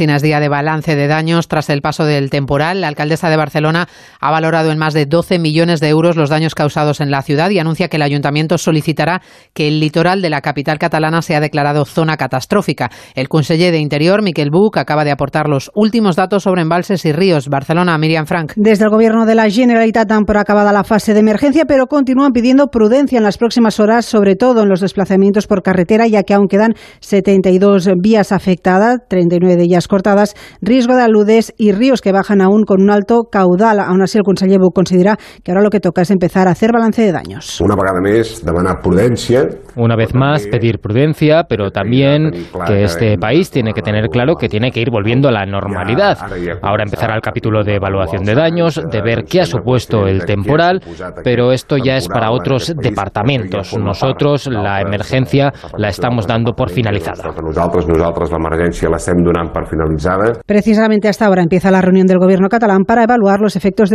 Es día de balance de daños tras el paso del temporal. La alcaldesa de Barcelona ha valorado en más de 12 millones de euros los daños causados en la ciudad y anuncia que el ayuntamiento solicitará que el litoral de la capital catalana sea declarado zona catastrófica. El conseller de Interior, Miquel Buch, acaba de aportar los últimos datos sobre embalses y ríos. Barcelona, Miriam Frank. Desde el gobierno de la Generalitat dan por acabada la fase de emergencia, pero continúan pidiendo prudencia en las próximas horas, sobre todo en los desplazamientos por carretera, ya que aún quedan 72 vías afectadas, 39 de ellas cortadas, riesgo de aludes y ríos que bajan aún con un alto caudal. Aún así, el conseller Buch considera que ahora lo que toca es empezar a hacer balance de daños. Una vegada més, demanar prudencia. Una vez más, pedir prudencia, pero también que este país tiene que tener claro que tiene que ir volviendo a la normalidad. Ahora empezará el capítulo de evaluación de daños, de ver qué ha supuesto el temporal, pero esto ya es para otros departamentos. Nosotros la emergencia la estamos dando por finalizada. Nosaltres, nosaltres l'emergència l'estem donant per finalitzada. Precisamente hasta ahora empieza la reunión del gobierno catalán para evaluar los efectos de